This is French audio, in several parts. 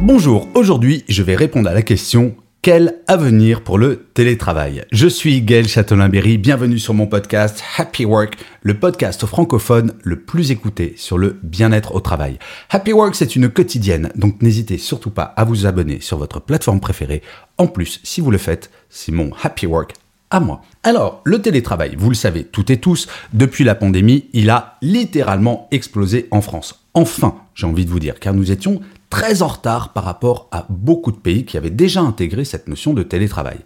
Bonjour, aujourd'hui je vais répondre à la question quel avenir pour le télétravail? Je suis Gaël Châtelain-Berry, bienvenue sur mon podcast Happy Work, le podcast francophone le plus écouté sur le bien-être au travail. Happy Work, c'est une quotidienne, donc n'hésitez surtout pas à vous abonner sur votre plateforme préférée. En plus, si vous le faites, c'est mon Happy Work à moi. Alors, le télétravail, vous le savez toutes et tous, depuis la pandémie, il a littéralement explosé en France. Enfin, j'ai envie de vous dire, car nous étions très en retard par rapport à beaucoup de pays qui avaient déjà intégré cette notion de télétravail.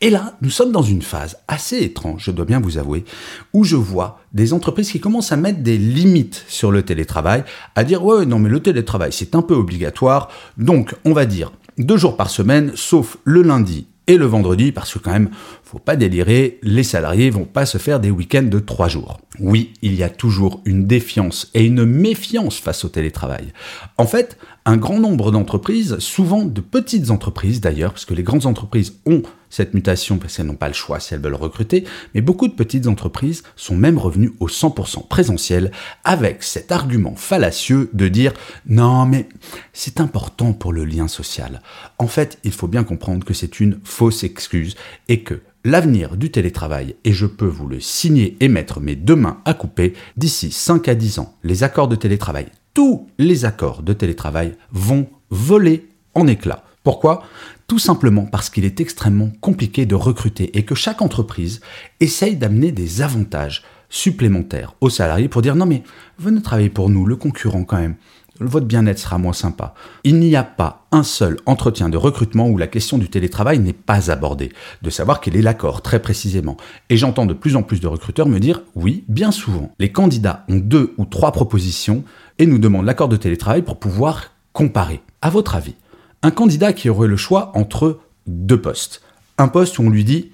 Et là, nous sommes dans une phase assez étrange, je dois bien vous avouer, où je vois des entreprises qui commencent à mettre des limites sur le télétravail, à dire ouais non mais le télétravail c'est un peu obligatoire, donc on va dire deux jours par semaine, sauf le lundi et le vendredi, parce que quand même, faut pas délirer, les salariés vont pas se faire des week-ends de trois jours. Oui, il y a toujours une défiance et une méfiance face au télétravail. En fait, un grand nombre d'entreprises, souvent de petites entreprises d'ailleurs, parce que les grandes entreprises ont cette mutation parce qu'elles n'ont pas le choix si elles veulent recruter, mais beaucoup de petites entreprises sont même revenues au 100% présentiel avec cet argument fallacieux de dire non mais c'est important pour le lien social. En fait, il faut bien comprendre que c'est une fausse excuse et que L'avenir du télétravail, et je peux vous le signer et mettre mes deux mains à couper, d'ici 5 à 10 ans, les accords de télétravail, tous les accords de télétravail vont voler en éclats. Pourquoi? Tout simplement parce qu'il est extrêmement compliqué de recruter et que chaque entreprise essaye d'amener des avantages supplémentaires aux salariés pour dire non mais venez travailler pour nous, le concurrent quand même votre bien-être sera moins sympa. Il n'y a pas un seul entretien de recrutement où la question du télétravail n'est pas abordée, de savoir quel est l'accord très précisément. Et j'entends de plus en plus de recruteurs me dire oui, bien souvent, les candidats ont deux ou trois propositions et nous demandent l'accord de télétravail pour pouvoir comparer. À votre avis, un candidat qui aurait le choix entre deux postes, un poste où on lui dit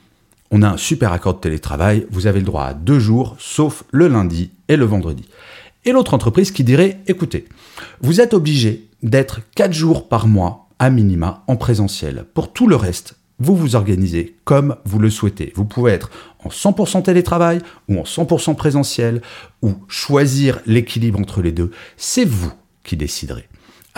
on a un super accord de télétravail, vous avez le droit à deux jours, sauf le lundi et le vendredi et l'autre entreprise qui dirait, écoutez, vous êtes obligé d'être 4 jours par mois à minima en présentiel. Pour tout le reste, vous vous organisez comme vous le souhaitez. Vous pouvez être en 100% télétravail ou en 100% présentiel ou choisir l'équilibre entre les deux. C'est vous qui déciderez.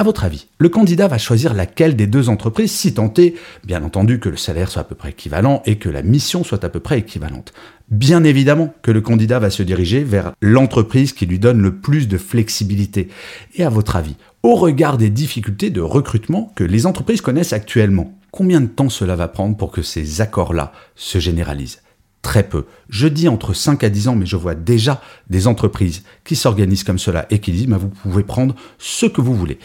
À votre avis, le candidat va choisir laquelle des deux entreprises si est, bien entendu, que le salaire soit à peu près équivalent et que la mission soit à peu près équivalente. Bien évidemment que le candidat va se diriger vers l'entreprise qui lui donne le plus de flexibilité. Et à votre avis, au regard des difficultés de recrutement que les entreprises connaissent actuellement, combien de temps cela va prendre pour que ces accords-là se généralisent? Très peu. Je dis entre 5 à 10 ans, mais je vois déjà des entreprises qui s'organisent comme cela et qui disent, bah, vous pouvez prendre ce que vous voulez.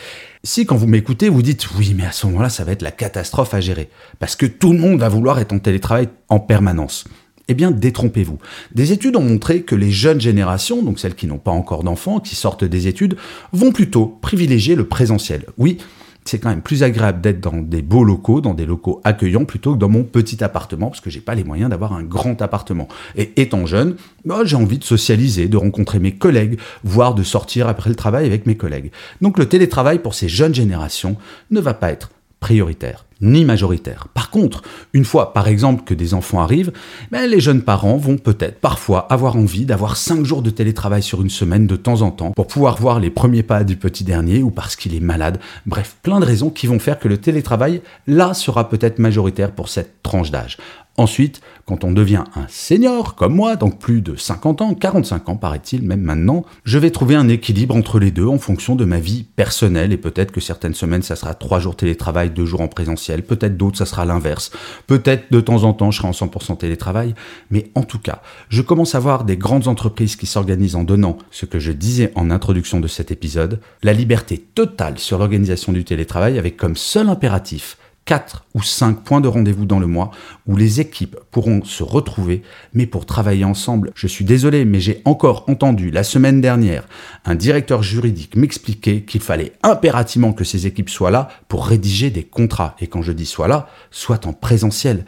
Si quand vous m'écoutez, vous dites, oui, mais à ce moment-là, ça va être la catastrophe à gérer, parce que tout le monde va vouloir être en télétravail en permanence. Eh bien, détrompez-vous. Des études ont montré que les jeunes générations, donc celles qui n'ont pas encore d'enfants, qui sortent des études, vont plutôt privilégier le présentiel. Oui, c'est quand même plus agréable d'être dans des beaux locaux, dans des locaux accueillants, plutôt que dans mon petit appartement, parce que j'ai pas les moyens d'avoir un grand appartement. Et étant jeune, bah, j'ai envie de socialiser, de rencontrer mes collègues, voire de sortir après le travail avec mes collègues. Donc le télétravail pour ces jeunes générations ne va pas être prioritaire ni majoritaire. Par contre, une fois par exemple que des enfants arrivent, ben, les jeunes parents vont peut-être parfois avoir envie d'avoir 5 jours de télétravail sur une semaine de temps en temps pour pouvoir voir les premiers pas du petit dernier ou parce qu'il est malade. Bref, plein de raisons qui vont faire que le télétravail, là, sera peut-être majoritaire pour cette tranche d'âge. Ensuite, quand on devient un senior comme moi, donc plus de 50 ans, 45 ans paraît-il même maintenant, je vais trouver un équilibre entre les deux en fonction de ma vie personnelle. Et peut-être que certaines semaines ça sera 3 jours télétravail, 2 jours en présentiel, peut-être d'autres ça sera l'inverse, peut-être de temps en temps je serai en 100% télétravail, mais en tout cas, je commence à voir des grandes entreprises qui s'organisent en donnant ce que je disais en introduction de cet épisode, la liberté totale sur l'organisation du télétravail avec comme seul impératif 4 ou 5 points de rendez-vous dans le mois où les équipes pourront se retrouver, mais pour travailler ensemble. Je suis désolé, mais j'ai encore entendu la semaine dernière un directeur juridique m'expliquer qu'il fallait impérativement que ces équipes soient là pour rédiger des contrats. Et quand je dis soit là, soit en présentiel.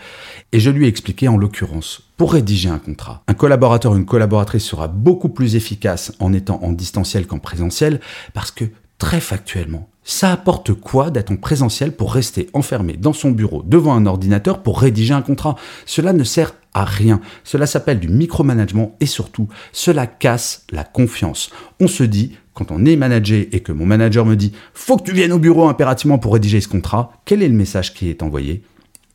Et je lui ai expliqué en l'occurrence, pour rédiger un contrat, un collaborateur ou une collaboratrice sera beaucoup plus efficace en étant en distanciel qu'en présentiel parce que très factuellement, ça apporte quoi d'être en présentiel pour rester enfermé dans son bureau devant un ordinateur pour rédiger un contrat? Cela ne sert à rien. Cela s'appelle du micromanagement et surtout, cela casse la confiance. On se dit, quand on est manager et que mon manager me dit faut que tu viennes au bureau impérativement pour rédiger ce contrat, quel est le message qui est envoyé?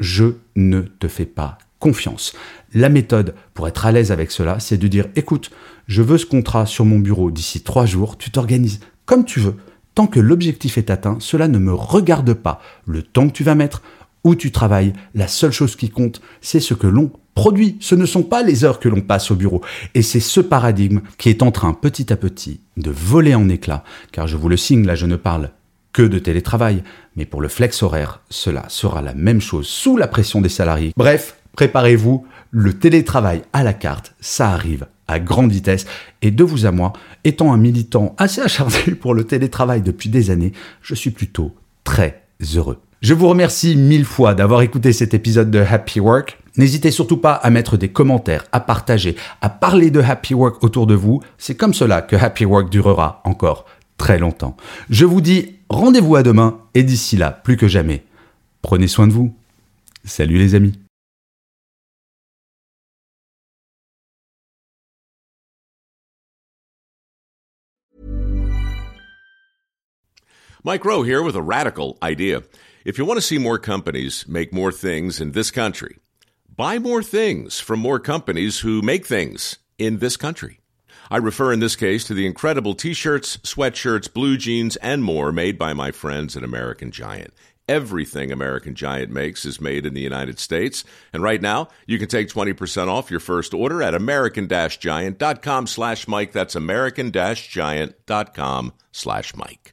Je ne te fais pas confiance. La méthode pour être à l'aise avec cela, c'est de dire écoute, je veux ce contrat sur mon bureau d'ici trois jours, tu t'organises comme tu veux Tant que l'objectif est atteint, cela ne me regarde pas. Le temps que tu vas mettre, où tu travailles, la seule chose qui compte, c'est ce que l'on produit. Ce ne sont pas les heures que l'on passe au bureau. Et c'est ce paradigme qui est en train petit à petit de voler en éclats. Car je vous le signe, là je ne parle que de télétravail. Mais pour le flex horaire, cela sera la même chose sous la pression des salariés. Bref, préparez-vous, le télétravail à la carte, ça arrive grande vitesse. Et de vous à moi, étant un militant assez acharné pour le télétravail depuis des années, je suis plutôt très heureux. Je vous remercie mille fois d'avoir écouté cet épisode de Happy Work. N'hésitez surtout pas à mettre des commentaires, à partager, à parler de Happy Work autour de vous. C'est comme cela que Happy Work durera encore très longtemps. Je vous dis rendez-vous à demain et d'ici là, plus que jamais, prenez soin de vous. Salut les amis. Mike Rowe here with a radical idea. If you want to see more companies make more things in this country, buy more things from more companies who make things in this country. I refer in this case to the incredible t shirts, sweatshirts, blue jeans, and more made by my friends at American Giant. Everything American Giant makes is made in the United States. And right now, you can take 20% off your first order at american-giant.com slash Mike. That's american-giant.com slash Mike.